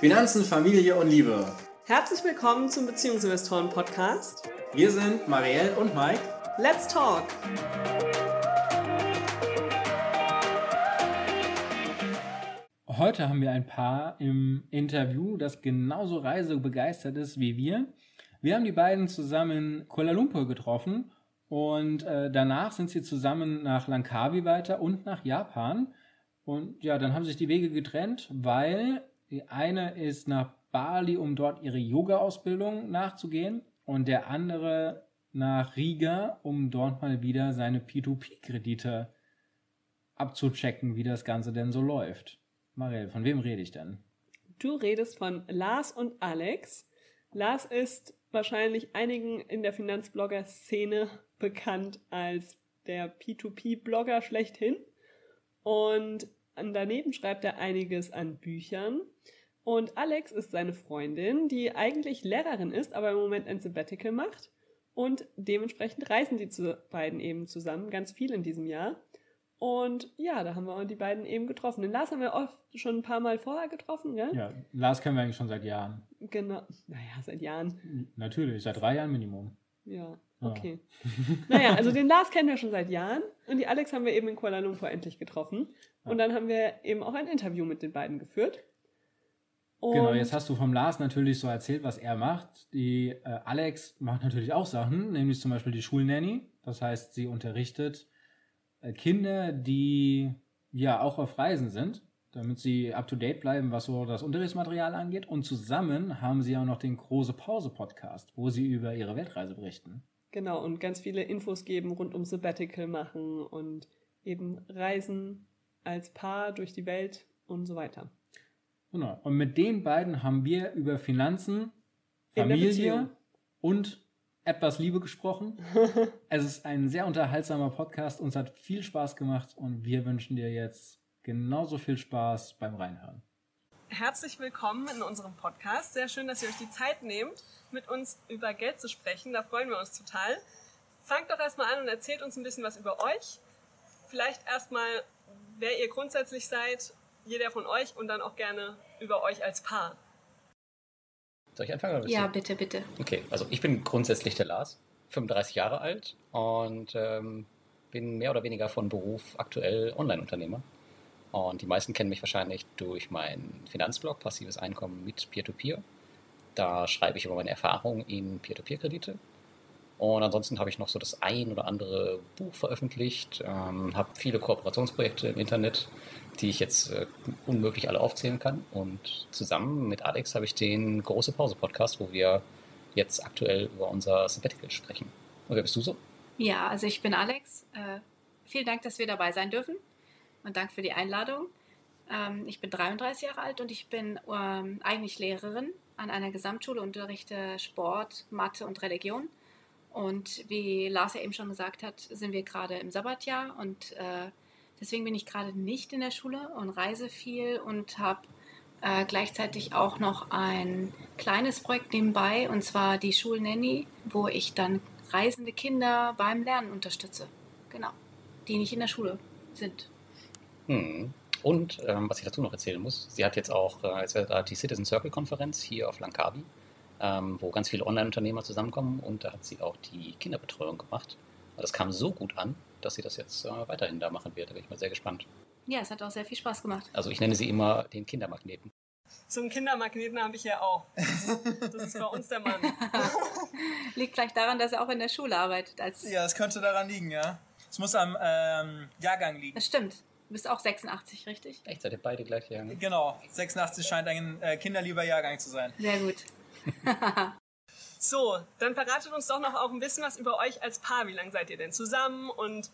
Finanzen, Familie und Liebe. Herzlich willkommen zum Beziehungsinvestoren Podcast. Wir sind Marielle und Mike. Let's talk! Heute haben wir ein Paar im Interview, das genauso reisebegeistert ist wie wir. Wir haben die beiden zusammen in Kuala Lumpur getroffen und äh, danach sind sie zusammen nach Langkawi weiter und nach Japan. Und ja, dann haben sich die Wege getrennt, weil die eine ist nach Bali, um dort ihre Yoga-Ausbildung nachzugehen und der andere nach Riga, um dort mal wieder seine P2P-Kredite abzuchecken, wie das Ganze denn so läuft. Marielle, von wem rede ich denn? Du redest von Lars und Alex. Lars ist wahrscheinlich einigen in der Finanzblogger-Szene bekannt als der P2P-Blogger schlechthin. Und daneben schreibt er einiges an Büchern. Und Alex ist seine Freundin, die eigentlich Lehrerin ist, aber im Moment ein Sabbatical macht. Und dementsprechend reisen die zu beiden eben zusammen, ganz viel in diesem Jahr. Und ja, da haben wir die beiden eben getroffen. Den Lars haben wir oft schon ein paar Mal vorher getroffen, gell? Ja, Lars kennen wir eigentlich schon seit Jahren. Genau. Naja, seit Jahren. Natürlich, seit drei Jahren Minimum. Ja, okay. Ja. naja, also den Lars kennen wir schon seit Jahren und die Alex haben wir eben in Kuala Lumpur endlich getroffen. Und dann haben wir eben auch ein Interview mit den beiden geführt. Und genau, jetzt hast du vom Lars natürlich so erzählt, was er macht. Die äh, Alex macht natürlich auch Sachen, nämlich zum Beispiel die Schulnanny. Das heißt, sie unterrichtet äh, Kinder, die ja auch auf Reisen sind, damit sie up to date bleiben, was so das Unterrichtsmaterial angeht. Und zusammen haben sie auch noch den Große Pause Podcast, wo sie über ihre Weltreise berichten. Genau, und ganz viele Infos geben rund um Sabbatical machen und eben Reisen als Paar durch die Welt und so weiter. Genau. Und mit den beiden haben wir über Finanzen, Familie und etwas Liebe gesprochen. es ist ein sehr unterhaltsamer Podcast. Uns hat viel Spaß gemacht und wir wünschen dir jetzt genauso viel Spaß beim Reinhören. Herzlich willkommen in unserem Podcast. Sehr schön, dass ihr euch die Zeit nehmt, mit uns über Geld zu sprechen. Da freuen wir uns total. Fangt doch erstmal an und erzählt uns ein bisschen was über euch. Vielleicht erstmal, wer ihr grundsätzlich seid, jeder von euch und dann auch gerne über euch als Paar. Soll ich anfangen? ja, du? bitte, bitte. Okay, also ich bin grundsätzlich der Lars, 35 Jahre alt und ähm, bin mehr oder weniger von Beruf aktuell Online-Unternehmer. Und die meisten kennen mich wahrscheinlich durch meinen Finanzblog Passives Einkommen mit Peer-to-Peer. -Peer. Da schreibe ich über meine Erfahrungen in Peer-to-Peer-Kredite. Und ansonsten habe ich noch so das ein oder andere Buch veröffentlicht, ähm, habe viele Kooperationsprojekte im Internet, die ich jetzt äh, unmöglich alle aufzählen kann. Und zusammen mit Alex habe ich den Große Pause Podcast, wo wir jetzt aktuell über unser Sabbatical sprechen. Und wer bist du so? Ja, also ich bin Alex. Äh, vielen Dank, dass wir dabei sein dürfen und Dank für die Einladung. Ähm, ich bin 33 Jahre alt und ich bin ähm, eigentlich Lehrerin an einer Gesamtschule, unterrichte Sport, Mathe und Religion. Und wie Lars ja eben schon gesagt hat, sind wir gerade im Sabbatjahr und äh, deswegen bin ich gerade nicht in der Schule und reise viel und habe äh, gleichzeitig auch noch ein kleines Projekt nebenbei und zwar die Schulnanny, wo ich dann reisende Kinder beim Lernen unterstütze. Genau, die nicht in der Schule sind. Hm. Und ähm, was ich dazu noch erzählen muss, sie hat jetzt auch äh, die Citizen Circle Konferenz hier auf Langkawi, ähm, wo ganz viele Online-Unternehmer zusammenkommen und da hat sie auch die Kinderbetreuung gemacht. Das kam so gut an, dass sie das jetzt äh, weiterhin da machen wird. Da bin ich mal sehr gespannt. Ja, es hat auch sehr viel Spaß gemacht. Also ich nenne sie immer den Kindermagneten. So einen Kindermagneten habe ich ja auch. Das ist bei uns der Mann. Liegt vielleicht daran, dass er auch in der Schule arbeitet. Als ja, es könnte daran liegen, ja. Es muss am ähm, Jahrgang liegen. Das stimmt. Du bist auch 86, richtig? Echt, seid ihr beide gleich Jahrgang? Genau, 86 scheint ein äh, kinderlieber Jahrgang zu sein. Sehr gut. so, dann verratet uns doch noch auch ein bisschen was über euch als Paar. Wie lange seid ihr denn zusammen und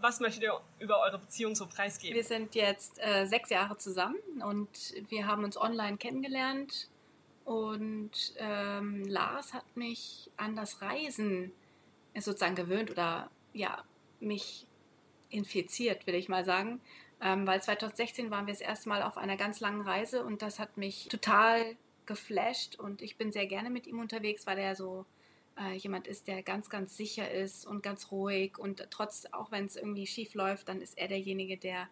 was möchtet ihr über eure Beziehung so preisgeben? Wir sind jetzt äh, sechs Jahre zusammen und wir haben uns online kennengelernt. Und ähm, Lars hat mich an das Reisen sozusagen gewöhnt oder ja, mich infiziert, will ich mal sagen. Ähm, weil 2016 waren wir das erste Mal auf einer ganz langen Reise und das hat mich total geflasht und ich bin sehr gerne mit ihm unterwegs, weil er so äh, jemand ist, der ganz, ganz sicher ist und ganz ruhig und trotz, auch wenn es irgendwie schief läuft, dann ist er derjenige, der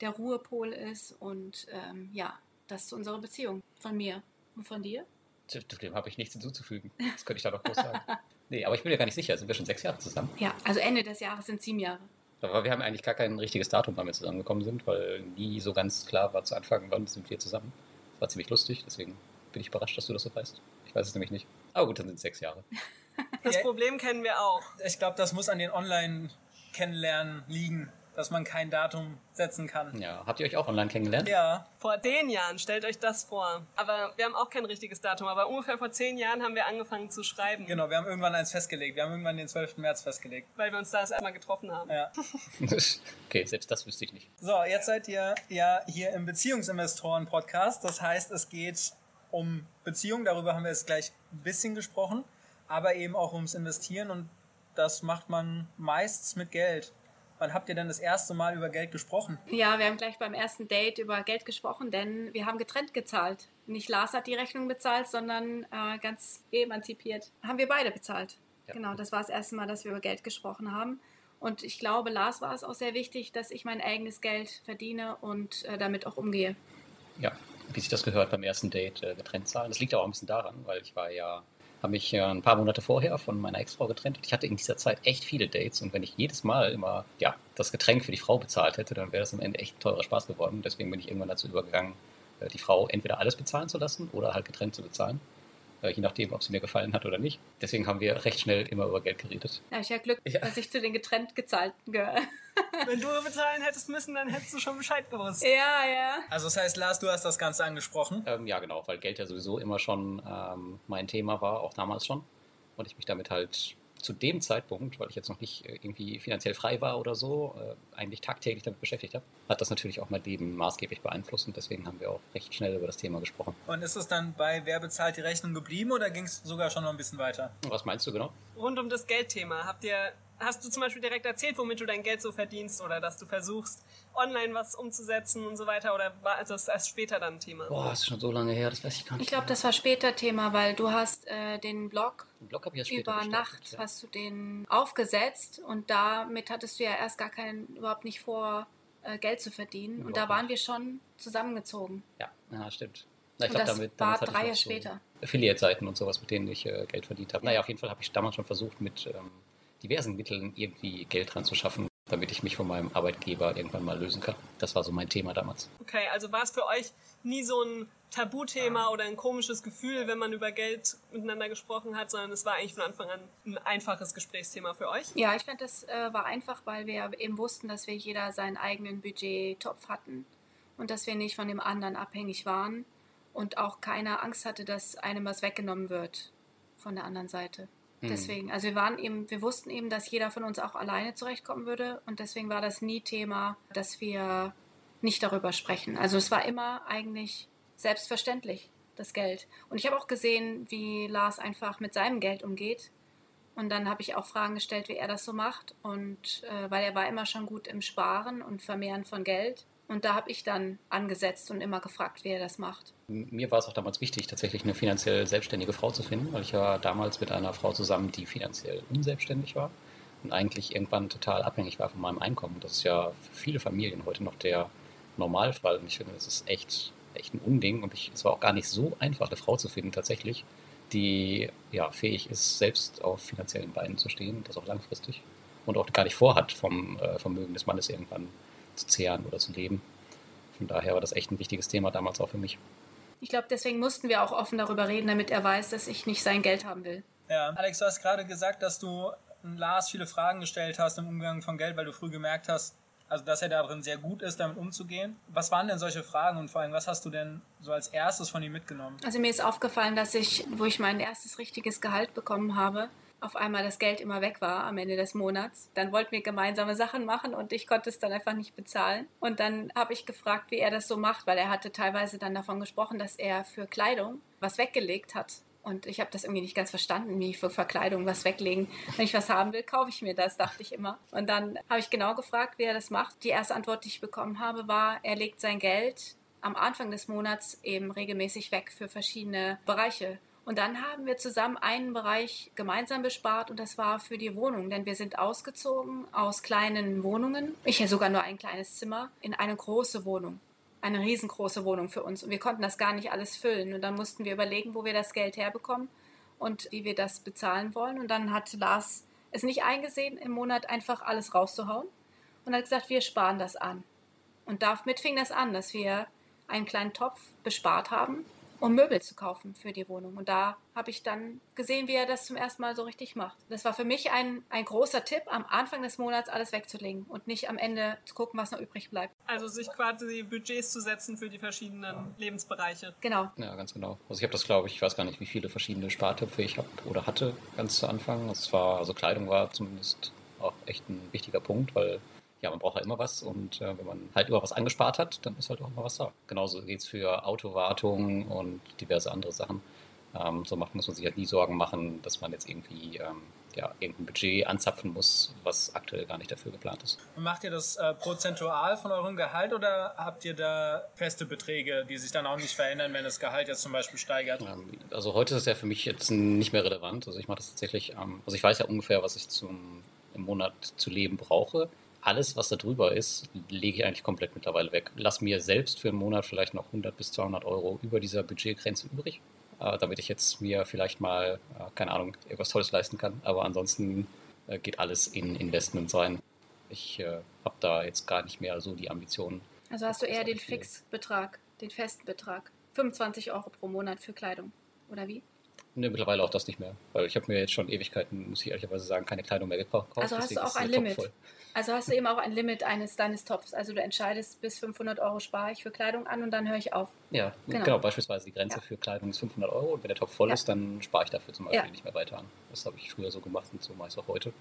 der Ruhepol ist und ähm, ja, das ist unsere Beziehung von mir und von dir. Dem habe ich nichts hinzuzufügen. Das könnte ich da noch groß sagen. Nee, aber ich bin mir gar nicht sicher. Sind wir schon sechs Jahre zusammen? Ja, also Ende des Jahres sind sieben Jahre. Aber wir haben eigentlich gar kein richtiges Datum, wann wir zusammengekommen sind, weil nie so ganz klar war zu Anfang, wann sind wir zusammen. Das war ziemlich lustig, deswegen bin ich überrascht, dass du das so weißt. Ich weiß es nämlich nicht. Aber gut, dann sind es sechs Jahre. Das. Problem kennen wir auch. Ich glaube, das muss an den Online-Kennenlernen liegen, dass man kein Datum setzen kann. Ja, habt ihr euch auch online kennengelernt? Ja, Vor zehn Jahren, stellt euch das vor. Aber wir haben auch kein richtiges Datum. Aber ungefähr vor zehn Jahren haben wir angefangen zu schreiben. genau. Wir haben irgendwann eins festgelegt. Wir haben irgendwann den 12. März festgelegt. Weil wir uns da das einmal getroffen haben. Ja. okay, selbst das wüsste ich nicht. So, jetzt seid ihr ja hier im Beziehungsinvestoren-Podcast. Das heißt, es geht um Beziehungen. Darüber haben wir jetzt gleich ein bisschen gesprochen. Aber eben auch ums Investieren. Und das macht man meistens mit Geld. Wann habt ihr denn das erste Mal über Geld gesprochen? Ja, wir haben gleich beim ersten Date über Geld gesprochen, denn wir haben getrennt gezahlt. Nicht Lars hat die Rechnung bezahlt, sondern äh, ganz emanzipiert haben wir beide bezahlt. Ja. Genau, das war das erste Mal, dass wir über Geld gesprochen haben. Und ich glaube, Lars war es auch sehr wichtig, dass ich mein eigenes Geld verdiene und äh, damit auch umgehe. Ja, wie sich das gehört beim ersten Date äh, getrennt zahlen. Das liegt auch ein bisschen daran, weil ich war ja, habe mich ja ein paar Monate vorher von meiner Ex-Frau getrennt. Ich hatte in dieser Zeit echt viele Dates und wenn ich jedes Mal immer ja, das Getränk für die Frau bezahlt hätte, dann wäre das am Ende echt ein teurer Spaß geworden. Deswegen bin ich irgendwann dazu übergegangen, äh, die Frau entweder alles bezahlen zu lassen oder halt getrennt zu bezahlen. Äh, Je nachdem, ob sie mir gefallen hat oder nicht. Deswegen haben wir recht schnell immer über Geld geredet. Ja, ich habe Glück, Ja. dass ich zu den getrennt gezahlten gehöre. Wenn du bezahlen hättest müssen, dann hättest du schon Bescheid gewusst. ja, ja. Also das heißt, Lars, du hast das Ganze angesprochen. Ähm, ja, genau, weil Geld ja sowieso immer schon ähm, mein Thema war, auch damals schon. Und ich mich damit halt zu dem Zeitpunkt, weil ich jetzt noch nicht äh, irgendwie finanziell frei war oder so, äh, eigentlich tagtäglich damit beschäftigt habe, hat das natürlich auch mein Leben maßgeblich beeinflusst und deswegen haben wir auch recht schnell über das Thema gesprochen. Und ist es dann bei Wer bezahlt die Rechnung geblieben oder ging es sogar schon noch ein bisschen weiter? Was meinst du genau? Rund um das Geldthema. Habt ihr, hast du zum Beispiel direkt erzählt, womit du dein Geld so verdienst oder dass du versuchst, online was umzusetzen und so weiter? Oder war das erst später dann ein Thema? Boah, das ist schon so lange her, das weiß ich gar nicht. Ich glaube, das war später Thema, weil du hast äh, den Blog Den Blog über Nacht ja. hast du den aufgesetzt und damit hattest du ja erst gar keinen, überhaupt nicht vor, äh, Geld zu verdienen. Und da waren wir schon zusammengezogen. Ja, ja stimmt. Na, ich Und glaub, das damit, war damit drei Jahre so später. Affiliate-Seiten und sowas, mit denen ich äh, Geld verdient habe. Naja, auf jeden Fall habe ich damals schon versucht, mit ähm, diversen Mitteln irgendwie Geld dran zu schaffen, damit ich mich von meinem Arbeitgeber irgendwann mal lösen kann. Das war so mein Thema damals. Okay, also war es für euch nie so ein Tabuthema oder ein komisches Gefühl, wenn man über Geld miteinander gesprochen hat, sondern es war eigentlich von Anfang an ein einfaches Gesprächsthema für euch? Ja, ich fand, das äh, war einfach, weil wir eben wussten, dass wir jeder seinen eigenen Budgettopf hatten und dass wir nicht von dem anderen abhängig waren und auch keiner Angst hatte, dass einem was weggenommen wird von der anderen Seite. Hm. Deswegen, also wir waren eben, wir wussten eben, dass jeder von uns auch alleine zurechtkommen würde und deswegen war das nie Thema, dass wir nicht darüber sprechen. Also es war immer eigentlich selbstverständlich, das Geld. Und ich habe auch gesehen, wie Lars einfach mit seinem Geld umgeht. Und dann habe ich auch Fragen gestellt, wie er das so macht. Und äh, weil er war immer schon gut im Sparen und Vermehren von Geld. Und da habe ich dann angesetzt und immer gefragt, wie er das macht. Mir war es auch damals wichtig, tatsächlich eine finanziell selbstständige Frau zu finden, weil ich war damals mit einer Frau zusammen, die finanziell unselbstständig war und eigentlich irgendwann total abhängig war von meinem Einkommen. Das ist ja für viele Familien heute noch der Normalfall. Und ich finde, das ist echt, echt ein Unding. Und ich, es war auch gar nicht so einfach, eine Frau zu finden, tatsächlich, die ja, fähig ist, selbst auf finanziellen Beinen zu stehen, das auch langfristig. Und auch gar nicht vorhat, vom äh, Vermögen des Mannes irgendwann zu zehren oder zu leben. Von daher war das echt ein wichtiges Thema damals auch für mich. Ich glaube, deswegen mussten wir auch offen darüber reden, damit er weiß, dass ich nicht sein Geld haben will. Ja, Alex, du hast gerade gesagt, dass du Lars viele Fragen gestellt hast im Umgang von Geld, weil du früh gemerkt hast, also dass er darin sehr gut ist, damit umzugehen. Was waren denn solche Fragen und vor allem, was hast du denn so als erstes von ihm mitgenommen? Also mir ist aufgefallen, dass ich, wo ich mein erstes richtiges Gehalt bekommen habe, auf einmal das Geld immer weg war am Ende des Monats. Dann wollten wir gemeinsame Sachen machen und ich konnte es dann einfach nicht bezahlen. Und dann habe ich gefragt, wie er das so macht, weil er hatte teilweise dann davon gesprochen, dass er für Kleidung was weggelegt hat. Und ich habe das irgendwie nicht ganz verstanden, wie für Verkleidung was weglegen. Wenn ich was haben will, kaufe ich mir das, dachte ich immer. Und dann habe ich genau gefragt, wie er das macht. Die erste Antwort, die ich bekommen habe, war, er legt sein Geld am Anfang des Monats eben regelmäßig weg für verschiedene Bereiche. Und dann haben wir zusammen einen Bereich gemeinsam bespart und das war für die Wohnung, denn wir sind ausgezogen aus kleinen Wohnungen. Ich ja sogar nur ein kleines Zimmer in eine große Wohnung. Eine riesengroße Wohnung für uns. Und wir konnten das gar nicht alles füllen. Und dann mussten wir überlegen, wo wir das Geld herbekommen und wie wir das bezahlen wollen. Und dann hat Lars es nicht eingesehen, im Monat einfach alles rauszuhauen und hat gesagt, wir sparen das an. Und damit fing das an, dass wir einen kleinen Topf bespart haben um Möbel zu kaufen für die Wohnung. Und da habe ich dann gesehen, wie er das zum ersten Mal so richtig macht. Das war für mich ein, ein großer Tipp, am Anfang des Monats alles wegzulegen und nicht am Ende zu gucken, was noch übrig bleibt. Also sich quasi Budgets zu setzen für die verschiedenen Lebensbereiche. Genau. Ja, ganz genau. Also ich habe das, glaube ich, ich weiß gar nicht, wie viele verschiedene Spartöpfe ich habe oder hatte ganz zu Anfang. Es war, also Kleidung war zumindest auch echt ein wichtiger Punkt, weil ja, man braucht ja immer was und äh, wenn man halt über was angespart hat, dann ist halt auch immer was da. Genauso geht es für Autowartung und diverse andere Sachen. Ähm, so macht, muss man sich halt nie Sorgen machen, dass man jetzt irgendwie ähm, ja, irgendein Budget anzapfen muss, was aktuell gar nicht dafür geplant ist. Macht ihr das äh, prozentual von eurem Gehalt oder habt ihr da feste Beträge, die sich dann auch nicht verändern, wenn das Gehalt jetzt zum Beispiel steigert? Ähm, also heute ist es ja für mich jetzt nicht mehr relevant. Also ich mache das tatsächlich, ähm, also ich weiß ja ungefähr, was ich zum, im Monat zu leben brauche alles, was da drüber ist, lege ich eigentlich komplett mittlerweile weg. Lass mir selbst für einen Monat vielleicht noch 100 bis 200 Euro über dieser Budgetgrenze übrig, äh, damit ich jetzt mir vielleicht mal, äh, keine Ahnung, irgendwas Tolles leisten kann. Aber ansonsten äh, geht alles in Investments rein. Ich äh, habe da jetzt gar nicht mehr so die Ambitionen. Also hast du eher den Fixbetrag, den festen Betrag. 25 Euro pro Monat für Kleidung, oder wie? Ne, mittlerweile auch das nicht mehr, weil ich habe mir jetzt schon Ewigkeiten, muss ich ehrlicherweise sagen, keine Kleidung mehr gekauft. Also hast du auch ein Limit. Also hast du eben auch ein Limit eines deines Topfs. Also du entscheidest, bis 500 Euro spare ich für Kleidung an und dann höre ich auf. Ja, genau. genau beispielsweise die Grenze ja. für Kleidung ist 500 Euro und wenn der Topf voll ja. ist, dann spare ich dafür zum Beispiel ja. nicht mehr weiter an. Das habe ich früher so gemacht und so mache ich es auch heute.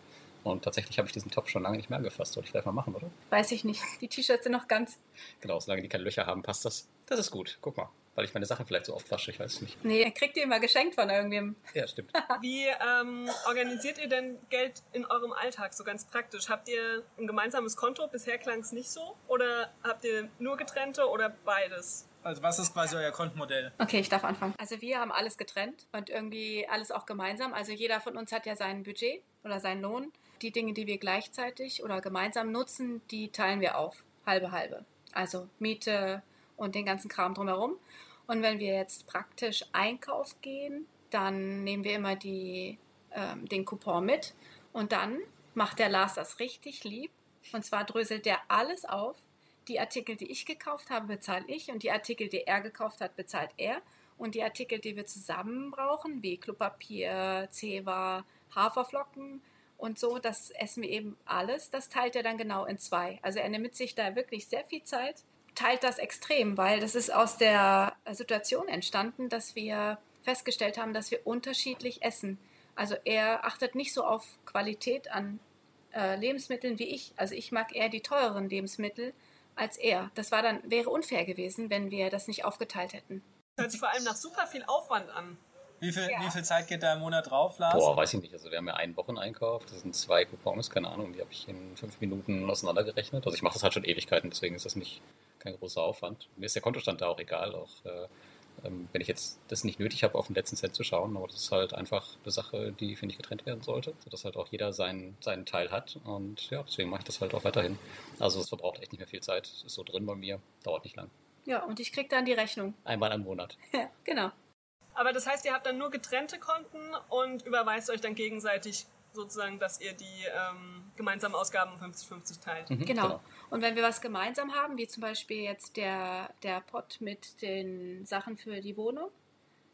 Und tatsächlich habe ich diesen Topf schon lange nicht mehr angefasst. Soll ich vielleicht mal machen, oder? Weiß ich nicht. Die T-Shirts sind noch ganz. Genau, solange die keine Löcher haben, passt das. Das ist gut. Guck mal weil ich meine Sachen vielleicht so oft wasche, ich weiß es nicht. Nee, kriegt ihr immer geschenkt von irgendwem. Ja, stimmt. Wie ähm, organisiert ihr denn Geld in eurem Alltag so ganz praktisch? Habt ihr ein gemeinsames Konto? Bisher klang es nicht so. Oder habt ihr nur getrennte oder beides? Also was ist quasi euer Kontenmodell? Okay, ich darf anfangen. Also wir haben alles getrennt und irgendwie alles auch gemeinsam. Also jeder von uns hat ja sein Budget oder seinen Lohn. Die Dinge, die wir gleichzeitig oder gemeinsam nutzen, die teilen wir auf. Halbe, halbe. Also Miete, und den ganzen Kram drumherum. Und wenn wir jetzt praktisch Einkauf gehen, dann nehmen wir immer die, ähm, den Coupon mit und dann macht der Lars das richtig lieb. Und zwar dröselt der alles auf. Die Artikel, die ich gekauft habe, bezahle ich und die Artikel, die er gekauft hat, bezahlt er. Und die Artikel, die wir zusammen brauchen, wie Klopapier, Zewa, Haferflocken und so, das essen wir eben alles. Das teilt er dann genau in zwei. Also er nimmt sich da wirklich sehr viel Zeit teilt das extrem, weil das ist aus der Situation entstanden, dass wir festgestellt haben, dass wir unterschiedlich essen. Also er achtet nicht so auf Qualität an äh, Lebensmitteln wie ich. Also ich mag eher die teureren Lebensmittel als er. Das war dann wäre unfair gewesen, wenn wir das nicht aufgeteilt hätten. Das hört sich vor allem nach super viel Aufwand an. Wie viel, ja. wie viel Zeit geht da im Monat drauf, Lars? Boah, weiß ich nicht. Also wir haben ja einen Wocheneinkauf, das sind zwei Coupons, keine Ahnung, die habe ich in fünf Minuten auseinandergerechnet. Also ich mache das halt schon Ewigkeiten, deswegen ist das nicht kein großer Aufwand. Mir ist der Kontostand da auch egal, auch äh, ähm, wenn ich jetzt das nicht nötig habe, auf den letzten Cent zu schauen, aber das ist halt einfach eine Sache, die, finde ich, getrennt werden sollte, sodass halt auch jeder seinen, seinen Teil hat und ja, deswegen mache ich das halt auch weiterhin. Also es verbraucht echt nicht mehr viel Zeit, es ist so drin bei mir, dauert nicht lang. Ja, und ich kriege dann die Rechnung. Einmal im Monat. Ja, genau. Aber das heißt, ihr habt dann nur getrennte Konten und überweist euch dann gegenseitig sozusagen, dass ihr die ähm, gemeinsamen Ausgaben 50-50 teilt. Mhm, genau. genau. Und wenn wir was gemeinsam haben, wie zum Beispiel jetzt der, der Pot mit den Sachen für die Wohnung,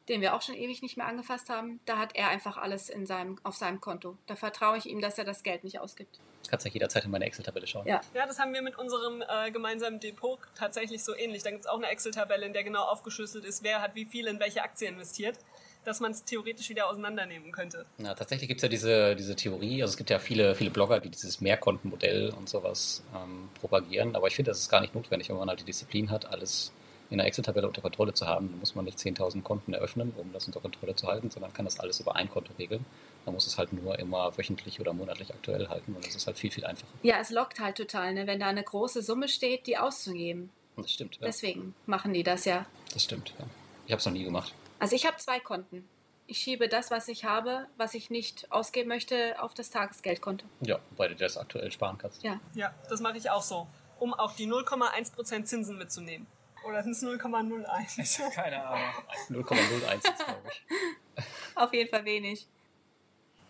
den wir auch schon ewig nicht mehr angefasst haben, da hat er einfach alles in seinem, auf seinem Konto. Da vertraue ich ihm, dass er das Geld nicht ausgibt. Du kannst ja jederzeit in meine Excel-Tabelle schauen. Ja. ja, das haben wir mit unserem äh, gemeinsamen Depot tatsächlich so ähnlich. Da gibt es auch eine Excel-Tabelle, in der genau aufgeschlüsselt ist, wer hat wie viel in welche Aktie investiert dass man es theoretisch wieder auseinandernehmen könnte. Ja, tatsächlich gibt es ja diese, diese Theorie, also es gibt ja viele, viele Blogger, die dieses Mehrkontenmodell und sowas ähm, propagieren, aber ich finde, das ist gar nicht notwendig, wenn man halt die Disziplin hat, alles in einer Excel-Tabelle unter Kontrolle zu haben. Dann muss man nicht 10.000 Konten eröffnen, um das unter Kontrolle zu halten, sondern kann das alles über ein Konto regeln. Man muss es halt nur immer wöchentlich oder monatlich aktuell halten und das ist halt viel, viel einfacher. Ja, es lockt halt total, ne? wenn da eine große Summe steht, die auszugeben. Das stimmt. Ja. Deswegen machen die das ja. Das stimmt, ja. Ich habe es noch nie gemacht. Also ich habe zwei Konten. Ich schiebe das, was ich habe, was ich nicht ausgeben möchte, auf das Tagesgeldkonto. Ja, weil du das aktuell sparen kannst. Ja. Ja, das mache ich auch so, um auch die 0,1% Zinsen mitzunehmen. Oder sind es 0,01? Ich habe keine Ahnung. 0,01 ist, glaube ich. Auf jeden Fall wenig.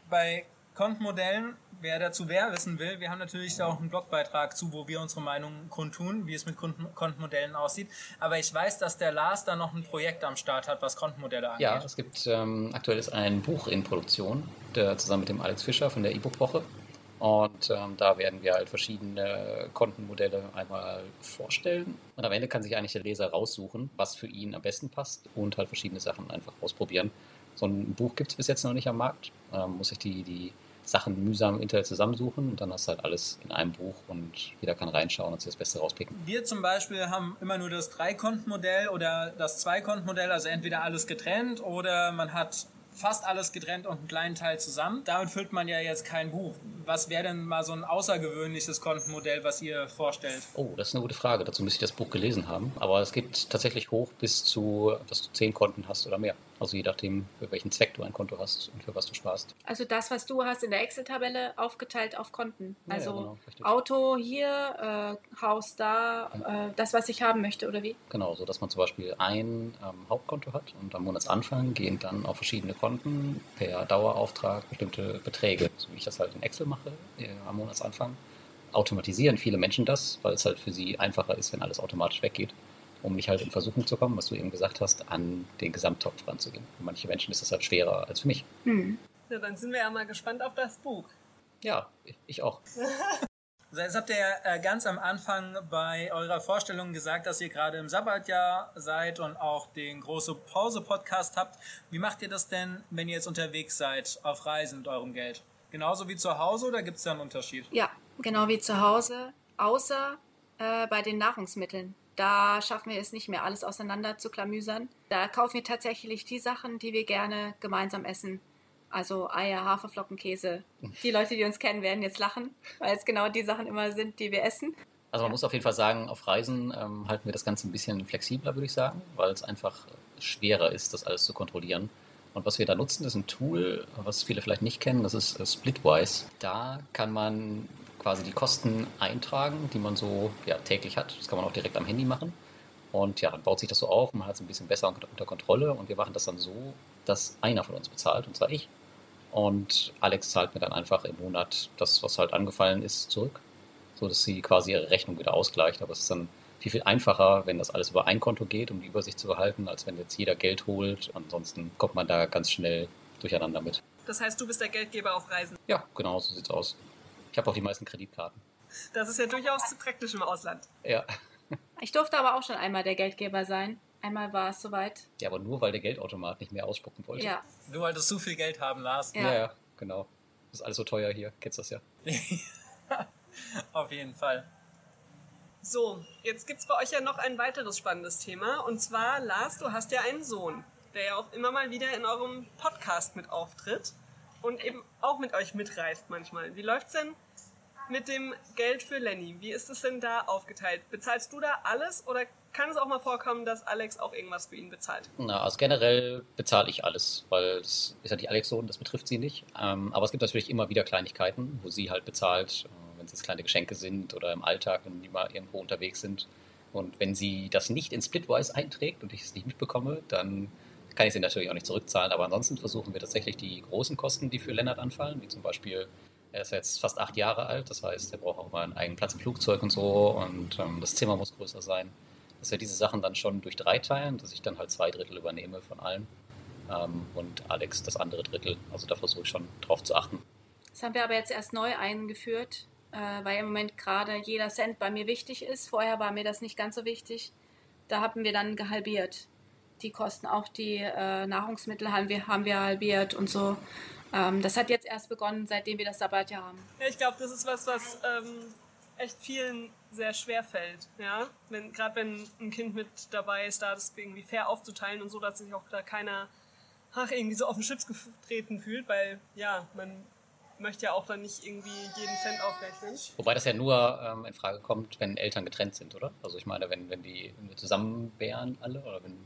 Bei Kontenmodellen, wer dazu mehr wissen will, wir haben natürlich auch einen Blogbeitrag zu, wo wir unsere Meinung kundtun, wie es mit Konten Kontenmodellen aussieht. Aber ich weiß, dass der Lars da noch ein Projekt am Start hat, was Kontenmodelle angeht. Ja, es gibt ähm, aktuell ist ein Buch in Produktion, der, zusammen mit dem Alex Fischer von der E-Book-Woche. Und ähm, da werden wir halt verschiedene Kontenmodelle einmal vorstellen. Und am Ende kann sich eigentlich der Leser raussuchen, was für ihn am besten passt und halt verschiedene Sachen einfach ausprobieren. So ein Buch gibt es bis jetzt noch nicht am Markt. Ähm, muss ich die, die Sachen mühsam im Internet zusammensuchen und dann hast du halt alles in einem Buch und jeder kann reinschauen und sich das Beste rauspicken. Wir zum Beispiel haben immer nur das Drei-Konten-Modell oder das Zwei-Konten-Modell, also entweder alles getrennt oder man hat fast alles getrennt und einen kleinen Teil zusammen. Damit füllt man ja jetzt kein Buch. Was wäre denn mal so ein außergewöhnliches Kontenmodell, was ihr vorstellt? Oh, das ist eine gute Frage. Dazu müsste ich das Buch gelesen haben. Aber es gibt tatsächlich hoch bis zu, dass du zehn Konten hast oder mehr. Also je nachdem, für welchen Zweck du ein Konto hast und für was du sparst. Also das, was du hast in der Excel-Tabelle, aufgeteilt auf Konten. Ja, Also ja, genau, richtig. Auto hier, äh, Haus da, äh, das, was ich haben möchte, oder wie? Genau, so dass man zum Beispiel ein ähm, Hauptkonto hat und am Monatsanfang gehen dann auf verschiedene Konten per Dauerauftrag bestimmte Beträge, so wie ich das halt in Excel mache äh, am Monatsanfang. Automatisieren viele Menschen das, weil es halt für sie einfacher ist, wenn alles automatisch weggeht, um nicht halt in Versuchung zu kommen, was du eben gesagt hast, an den Gesamttopf ranzugehen. Für manche Menschen ist das halt schwerer als für mich. Hm. Ja, dann sind wir ja mal gespannt auf das Buch. Ja, ich auch. Also jetzt habt ihr ja äh, ganz am Anfang bei eurer Vorstellung gesagt, dass ihr gerade im Sabbatjahr seid und auch den große Pause-Podcast habt. Wie macht ihr das denn, wenn ihr jetzt unterwegs seid auf Reisen mit eurem Geld? Genauso wie zu Hause oder gibt es da einen Unterschied? Ja, genau wie zu Hause, außer äh, bei den Nahrungsmitteln. Da schaffen wir es nicht mehr, alles auseinander zu klamüsern. Da kaufen wir tatsächlich die Sachen, die wir gerne gemeinsam essen. Also Eier, Haferflocken, Käse. Die Leute, die uns kennen, werden jetzt lachen, weil es genau die Sachen immer sind, die wir essen. Also man muss auf jeden Fall sagen, auf Reisen ähm, halten wir das Ganze ein bisschen flexibler, würde ich sagen, weil es einfach schwerer ist, das alles zu kontrollieren. Und was wir da nutzen, ist ein Tool, was viele vielleicht nicht kennen, das ist äh, Splitwise. Da kann man quasi die Kosten eintragen, die man so ja, täglich hat. Das kann man auch direkt am Handy machen. Und ja, dann baut sich das so auf, man hat es ein bisschen besser unter Kontrolle und wir machen das dann so, dass einer von uns bezahlt, und zwar ich. Und Alex zahlt mir dann einfach im Monat das, was halt angefallen ist, zurück, so dass sie quasi ihre Rechnung wieder ausgleicht. Aber es ist dann viel, viel einfacher, wenn das alles über ein Konto geht, um die Übersicht zu behalten, als wenn jetzt jeder Geld holt. Ansonsten kommt man da ganz schnell durcheinander mit. Das heißt, du bist der Geldgeber auf Reisen. Ja, genau, so sieht's aus. Ich habe auch die meisten Kreditkarten. Das ist ja durchaus praktisch im Ausland. Ja. Ich durfte aber auch schon einmal der Geldgeber sein. Einmal war es soweit. Ja, aber nur weil der Geldautomat nicht mehr ausspucken wollte. Ja, Du wolltest so viel Geld haben, Lars. Ja. ja, ja, genau. Das ist alles so teuer hier. Kennst das ja. Auf jeden Fall. So, jetzt gibt's bei euch ja noch ein weiteres spannendes Thema. Und zwar, Lars, du hast ja einen Sohn, der ja auch immer mal wieder in eurem Podcast mit auftritt und eben auch mit euch mitreist manchmal. Wie läuft's denn mit dem Geld für Lenny? Wie ist es denn da aufgeteilt? Bezahlst du da alles oder kann es auch mal vorkommen, dass Alex auch irgendwas für ihn bezahlt? Na, also generell bezahle ich alles, weil es ist ja nicht Alex Sohn, das betrifft sie nicht. Ähm, aber es gibt natürlich immer wieder Kleinigkeiten, wo sie halt bezahlt, äh, wenn es jetzt kleine Geschenke sind oder im Alltag, wenn die mal irgendwo unterwegs sind. Und wenn sie das nicht in Splitwise einträgt und ich es nicht mitbekomme, dann kann ich sie natürlich auch nicht zurückzahlen. Aber ansonsten versuchen wir tatsächlich die großen Kosten, die für Lennart anfallen, wie zum Beispiel, er ist jetzt fast acht Jahre alt, das heißt, er braucht auch mal einen eigenen Platz im Flugzeug und so und ähm, das Zimmer muss größer sein dass wir diese Sachen dann schon durch drei teilen, dass ich dann halt zwei Drittel übernehme von allen ähm, und Alex das andere Drittel. Also da versuche ich schon drauf zu achten. Das haben wir aber jetzt erst neu eingeführt, äh, weil im Moment gerade jeder Cent bei mir wichtig ist. Vorher war mir das nicht ganz so wichtig. Da haben wir dann gehalbiert. Die Kosten, auch die äh, Nahrungsmittel haben wir, haben wir halbiert und so. Ähm, das hat jetzt erst begonnen, seitdem wir das Sabbatjahr haben. Ja, ich glaube, das ist was, was ähm, echt vielen sehr schwer fällt. Ja? Wenn, Gerade wenn ein Kind mit dabei ist, da das irgendwie fair aufzuteilen und so, dass sich auch da keiner ach, irgendwie so auf den Schlips getreten fühlt, weil ja, man möchte ja auch dann nicht irgendwie jeden Cent aufrechnen. Wobei das ja nur ähm, in Frage kommt, wenn Eltern getrennt sind, oder? Also ich meine, wenn, wenn die zusammen wären alle oder wenn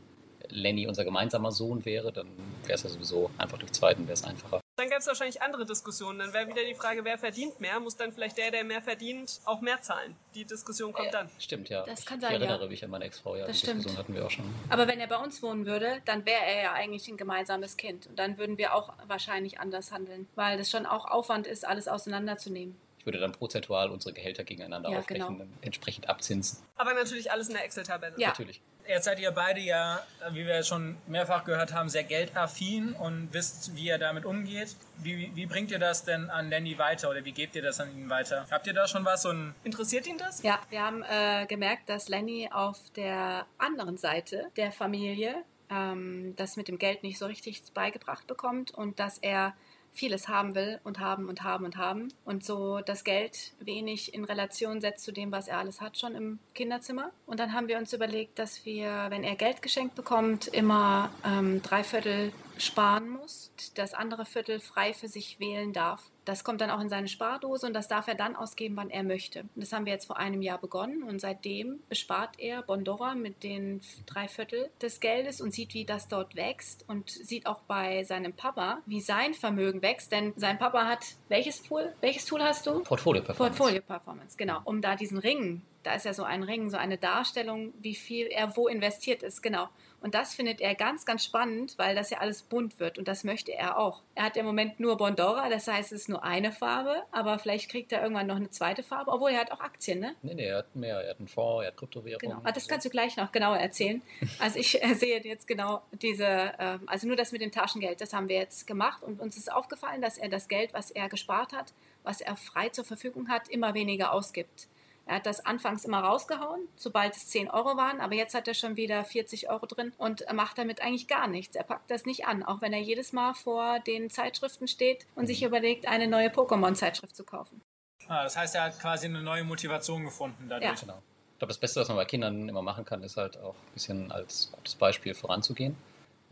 Lenny unser gemeinsamer Sohn wäre, dann wäre es ja sowieso einfach durch zweiten wäre es einfacher. Dann gäbe es wahrscheinlich andere Diskussionen. Dann wäre wieder die Frage, wer verdient mehr? Muss dann vielleicht der, der mehr verdient, auch mehr zahlen? Die Diskussion kommt dann. Stimmt, ja. Das kann ich sein, erinnere ja. mich an meine Ex-Frau, ja. Das die stimmt. Diskussion hatten wir auch schon. Aber wenn er bei uns wohnen würde, dann wäre er ja eigentlich ein gemeinsames Kind. Und dann würden wir auch wahrscheinlich anders handeln, weil das schon auch Aufwand ist, alles auseinanderzunehmen. Ich würde dann prozentual unsere Gehälter gegeneinander Ja, aufrechnen, genau. dann entsprechend abzinsen. Aber natürlich alles in der Excel-Tabelle. Ja. Natürlich. Jetzt seid ihr beide ja, wie wir schon mehrfach gehört haben, sehr geldaffin und wisst, wie ihr damit umgeht. Wie, wie bringt ihr das denn an Lenny weiter oder wie gebt ihr das an ihn weiter? Habt ihr da schon was, ein Interessiert ihn das? Ja, wir haben äh, gemerkt, dass Lenny auf der anderen Seite der Familie ähm, das mit dem Geld nicht so richtig beigebracht bekommt und dass er vieles haben will und haben und haben und haben und so das Geld wenig in Relation setzt zu dem, was er alles hat schon im Kinderzimmer. Und dann haben wir uns überlegt, dass wir, wenn er Geld geschenkt bekommt, immer ähm, drei Viertel sparen muss, das andere Viertel frei für sich wählen darf. Das kommt dann auch in seine Spardose und das darf er dann ausgeben, wann er möchte. Und das haben wir jetzt vor einem Jahr begonnen und seitdem bespart er Bondora mit den drei Viertel des Geldes und sieht, wie das dort wächst und sieht auch bei seinem Papa, wie sein Vermögen wächst, denn sein Papa hat welches Tool? Welches Tool hast du? Portfolio-Performance. Portfolio Performance, genau. Um da diesen Ring, da ist ja so ein Ring, so eine Darstellung, wie viel er wo investiert ist, genau. Und das findet er ganz, ganz spannend, weil das ja alles bunt wird und das möchte er auch. Er hat im Moment nur Bondora, das heißt, es ist nur eine Farbe, aber vielleicht kriegt er irgendwann noch eine zweite Farbe, obwohl er hat auch Aktien, ne? Nee, nee, er hat mehr. Er hat einen Fonds, er hat Kryptowährungen. Genau. Ah, das kannst du gleich noch genauer erzählen. Also ich äh, sehe jetzt genau diese, ähm, also nur das mit dem Taschengeld, das haben wir jetzt gemacht und uns ist aufgefallen, dass er das Geld, was er gespart hat, was er frei zur Verfügung hat, immer weniger ausgibt. Er hat das anfangs immer rausgehauen, sobald es 10 Euro waren, aber jetzt hat er schon wieder 40 Euro drin und macht damit eigentlich gar nichts. Er packt das nicht an, auch wenn er jedes Mal vor den Zeitschriften steht und sich überlegt, eine neue Pokémon-Zeitschrift zu kaufen. Ah, das heißt, er hat quasi eine neue Motivation gefunden dadurch. Ja. Genau. Ich glaube, das Beste, was man bei Kindern immer machen kann, ist halt auch ein bisschen als gutes Beispiel voranzugehen.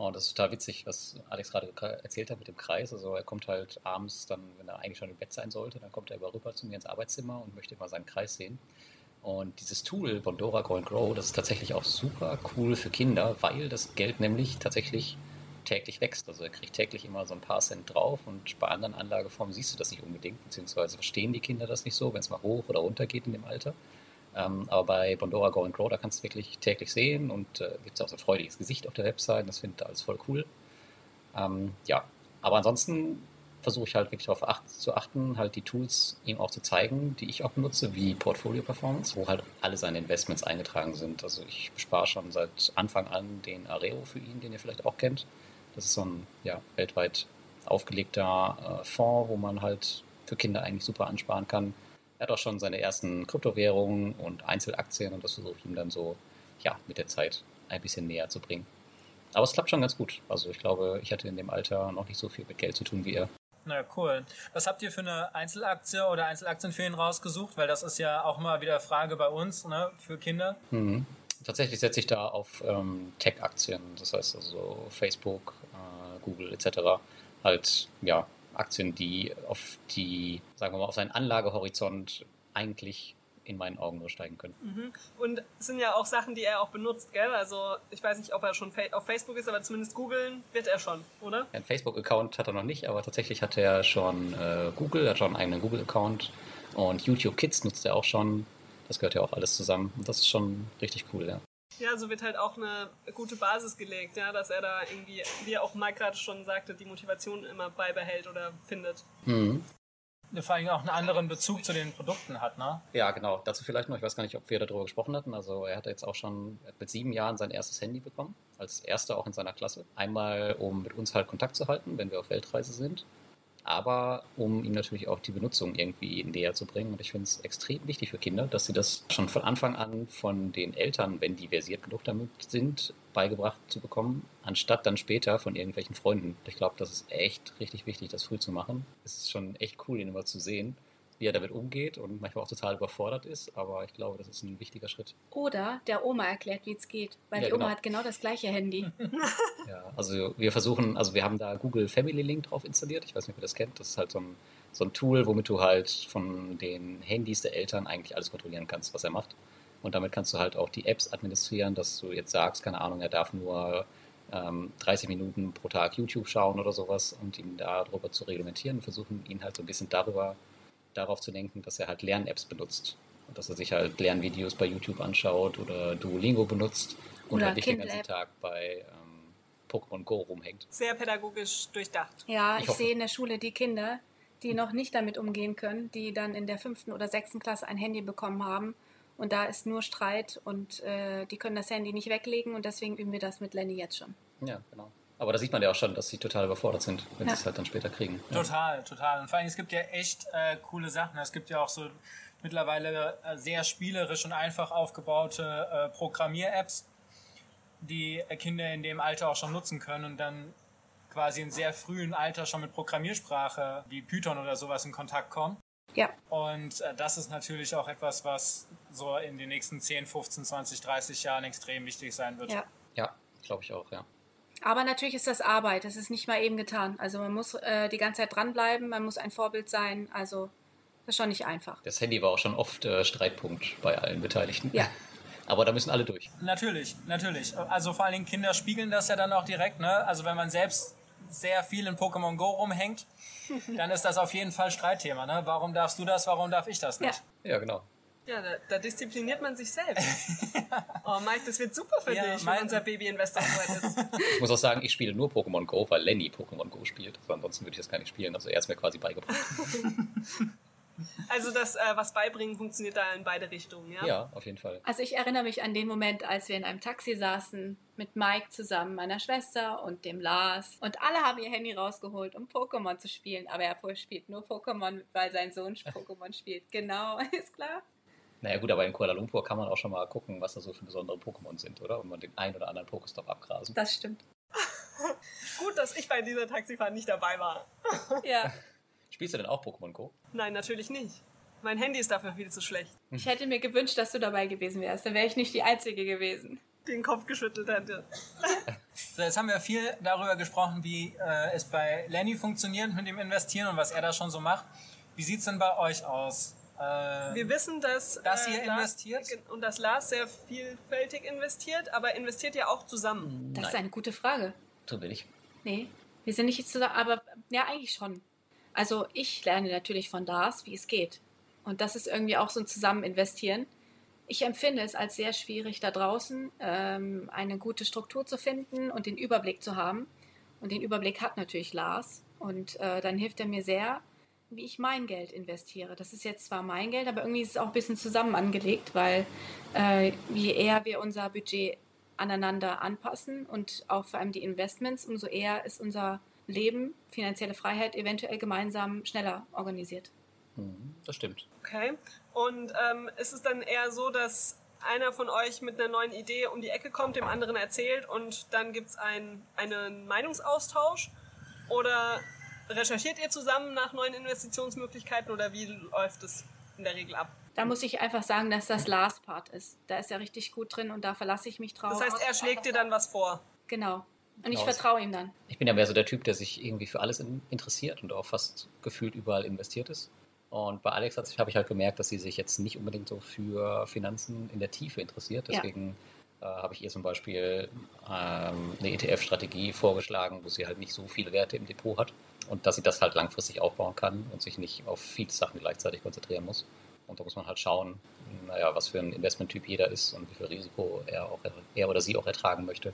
Und das ist total witzig, was Alex gerade ge- erzählt hat mit dem Kreis. Also er kommt halt abends dann, wenn er eigentlich schon im Bett sein sollte, dann kommt er über rüber zu mir ins Arbeitszimmer und möchte immer seinen Kreis sehen. Und dieses Tool, Bondora Go and Grow, das ist tatsächlich auch super cool für Kinder, weil das Geld nämlich tatsächlich täglich wächst. Also er kriegt täglich immer so ein paar Cent drauf und bei anderen Anlageformen siehst du das nicht unbedingt, beziehungsweise verstehen die Kinder das nicht so, wenn es mal hoch oder runter geht in dem Alter. Ähm, aber bei Bondora Go and Grow, da kannst du wirklich täglich sehen und äh, gibt es auch so ein freudiges Gesicht auf der Website. Das findet er alles voll cool. Ähm, ja, aber ansonsten versuche ich halt wirklich darauf acht, zu achten, halt die Tools ihm auch zu zeigen, die ich auch benutze, wie Portfolio Performance, wo halt alle seine Investments eingetragen sind. Also ich bespare schon seit Anfang an den Areo für ihn, den ihr vielleicht auch kennt. Das ist so ein ja, weltweit aufgelegter äh, Fonds, wo man halt für Kinder eigentlich super ansparen kann. Er hat auch schon seine ersten Kryptowährungen und Einzelaktien und das versuche ich ihm dann so ja, mit der Zeit ein bisschen näher zu bringen. Aber es klappt schon ganz gut. Also ich glaube, ich hatte in dem Alter noch nicht so viel mit Geld zu tun wie er. Na cool. Was habt ihr für eine Einzelaktie oder Einzelaktien für ihn rausgesucht? Weil das ist ja auch mal wieder Frage bei uns, ne, für Kinder. Mhm. Tatsächlich setze ich da auf ähm, Tech-Aktien, das heißt also Facebook, äh, Google etc. Halt, ja, Aktien, die auf die, sagen wir mal, auf seinen Anlagehorizont eigentlich in meinen Augen nur steigen können. Mhm. Und es sind ja auch Sachen, die er auch benutzt, gell? Also ich weiß nicht, ob er schon fa auf Facebook ist, aber zumindest googeln wird er schon, oder? Einen Facebook-Account hat er noch nicht, aber tatsächlich hat er schon äh, Google, hat schon einen eigenen Google-Account und YouTube Kids nutzt er auch schon. Das gehört ja auch alles zusammen. Und das ist schon richtig cool, ja. Ja, so wird halt auch eine gute Basis gelegt, ja, dass er da irgendwie, wie er auch Mike gerade schon sagte, die Motivation immer beibehält oder findet. Mhm. Vor allem auch einen anderen Bezug zu den Produkten hat, ne? Ja, genau. Dazu vielleicht noch, ich weiß gar nicht, ob wir darüber gesprochen hatten. Also er hatte jetzt auch schon mit sieben Jahren sein erstes Handy bekommen, als erster auch in seiner Klasse. Einmal, um mit uns halt Kontakt zu halten, wenn wir auf Weltreise sind, aber um ihm natürlich auch die Benutzung irgendwie näher zu bringen. Und ich finde es extrem wichtig für Kinder, dass sie das schon von Anfang an von den Eltern, wenn die versiert genug damit sind, beigebracht zu bekommen, anstatt dann später von irgendwelchen Freunden. Ich glaube, das ist echt richtig wichtig, das früh zu machen. Es ist schon echt cool, ihn immer zu sehen, wie er damit umgeht und manchmal auch total überfordert ist, aber ich glaube, das ist ein wichtiger Schritt. Oder der Oma erklärt, wie es geht, weil Ja, die Oma genau. hat genau das gleiche Handy. Ja, also wir versuchen, also wir haben da Google Family Link drauf installiert. Ich weiß nicht, ob ihr das kennt. Das ist halt so ein, so ein Tool, womit du halt von den Handys der Eltern eigentlich alles kontrollieren kannst, was er macht. Und damit kannst du halt auch die Apps administrieren, dass du jetzt sagst, keine Ahnung, er darf nur ähm, 30 Minuten pro Tag YouTube schauen oder sowas und ihn darüber zu reglementieren und versuchen, ihn halt so ein bisschen darüber, darauf zu lenken, dass er halt Lern-Apps benutzt. Und dass er sich halt Lernvideos bei YouTube anschaut oder Duolingo benutzt und Oder halt nicht den ganzen. Tag bei ähm, Pokémon Go rumhängt. Sehr pädagogisch durchdacht. Ja, Ich ich, sehe in der Schule die Kinder, die noch nicht damit umgehen können, die dann in der fünften oder sechsten Klasse ein Handy bekommen haben. Und da ist nur Streit und äh, die können das Handy nicht weglegen und deswegen üben wir das mit Lenny jetzt schon. Ja, genau. Aber da sieht man ja auch schon, dass sie total überfordert sind, wenn Ja. sie es halt dann später kriegen. Ja. Total, total. Und vor allem, es gibt ja echt äh, coole Sachen. Es gibt ja auch so mittlerweile äh, sehr spielerisch und einfach aufgebaute äh, Programmier-Apps, die äh, Kinder in dem Alter auch schon nutzen können und dann quasi in sehr frühen Alter schon mit Programmiersprache wie Python oder sowas in Kontakt kommen. Ja, Und äh, das ist natürlich auch etwas, was so in den nächsten 10, 15, 20, 30 Jahren extrem wichtig sein wird. ja. Ja, glaube ich auch, ja. Aber natürlich ist das Arbeit. Das ist nicht mal eben getan. Also man muss äh, die ganze Zeit dranbleiben, man muss ein Vorbild sein. Also das ist schon nicht einfach. Das Handy war auch schon oft äh, Streitpunkt bei allen Beteiligten. Ja. Aber da müssen alle durch. Natürlich, natürlich. Also vor allen Dingen Kinder spiegeln das ja dann auch direkt. Ne? Also wenn man selbst sehr viel in Pokémon Go rumhängt, dann ist das auf jeden Fall Streitthema. Ne? Warum darfst du das, warum darf ich das nicht? Ja, genau. Ja, da, da diszipliniert man sich selbst. Oh, Mike, das wird super für Ja, dich, wenn unser Baby-Investor soweit ist. Ich muss auch sagen, ich spiele nur Pokémon Go, weil Lenny Pokémon Go spielt. Also ansonsten würde ich das gar nicht spielen. Also er ist mir quasi beigebracht. Also das, äh, was beibringen, funktioniert da in beide Richtungen, ja? Ja, auf jeden Fall. Also ich erinnere mich an den Moment, als wir in einem Taxi saßen mit Mike zusammen, meiner Schwester und dem Lars. Und alle haben ihr Handy rausgeholt, um Pokémon zu spielen. Aber er spielt nur Pokémon, weil sein Sohn Pokémon spielt. Genau, ist klar. Naja gut, aber in Kuala Lumpur kann man auch schon mal gucken, was da so für besondere Pokémon sind, oder? Und man den einen oder anderen Pokestop abgrasen. Das stimmt. Gut, dass ich bei dieser Taxifahrt nicht dabei war. Ja. Spielst du denn auch Pokémon Go? Nein, natürlich nicht. Mein Handy ist dafür viel zu schlecht. Ich hätte mir gewünscht, dass du dabei gewesen wärst. Dann wäre ich nicht die Einzige gewesen. Den Kopf geschüttelt hätte. So, jetzt haben wir viel darüber gesprochen, wie äh, es bei Lenny funktioniert mit dem Investieren und was er da schon so macht. Wie sieht es denn bei euch aus? Äh, Wir wissen, dass, Dass ihr Lars- investiert? und dass Lars sehr vielfältig investiert, aber investiert ja auch zusammen. Das ist Nein, eine gute Frage. tun wir nicht. Nee, wir sind nicht jetzt zusammen, aber ja, eigentlich schon. Also ich lerne natürlich von Lars, wie es geht. Und das ist irgendwie auch so ein Zusammeninvestieren. Ich empfinde es als sehr schwierig, da draußen ähm, eine gute Struktur zu finden und den Überblick zu haben. Und den Überblick hat natürlich Lars. Und äh, dann hilft er mir sehr, wie ich mein Geld investiere. Das ist jetzt zwar mein Geld, aber irgendwie ist es auch ein bisschen zusammen angelegt, weil äh, je eher wir unser Budget aneinander anpassen und auch vor allem die Investments, umso eher ist unser Leben, finanzielle Freiheit eventuell gemeinsam schneller organisiert. Mhm, das stimmt. Okay. Und ähm, ist es dann eher so, dass einer von euch mit einer neuen Idee um die Ecke kommt, dem anderen erzählt und dann gibt es ein, einen Meinungsaustausch? Oder recherchiert ihr zusammen nach neuen Investitionsmöglichkeiten oder wie läuft es in der Regel ab? Da muss ich einfach sagen, dass das Last Part ist. Da ist er richtig gut drin und da verlasse ich mich drauf. Das heißt, er schlägt dir dann was vor. genau. Und ich Genau. vertraue ihm dann. Ich bin ja mehr so der Typ, der sich irgendwie für alles in, interessiert und auch fast gefühlt überall investiert ist. Und bei Alex hat sich- habe ich halt gemerkt, dass sie sich jetzt nicht unbedingt so für Finanzen in der Tiefe interessiert. Ja. Deswegen äh, habe ich ihr zum Beispiel ähm, eine ETF-Strategie vorgeschlagen, wo sie halt nicht so viele Werte im Depot hat und dass sie das halt langfristig aufbauen kann und sich nicht auf viele Sachen gleichzeitig konzentrieren muss. Und da muss man halt schauen, naja, was für ein Investmenttyp jeder ist und wie viel Risiko er, auch, er oder sie auch ertragen möchte.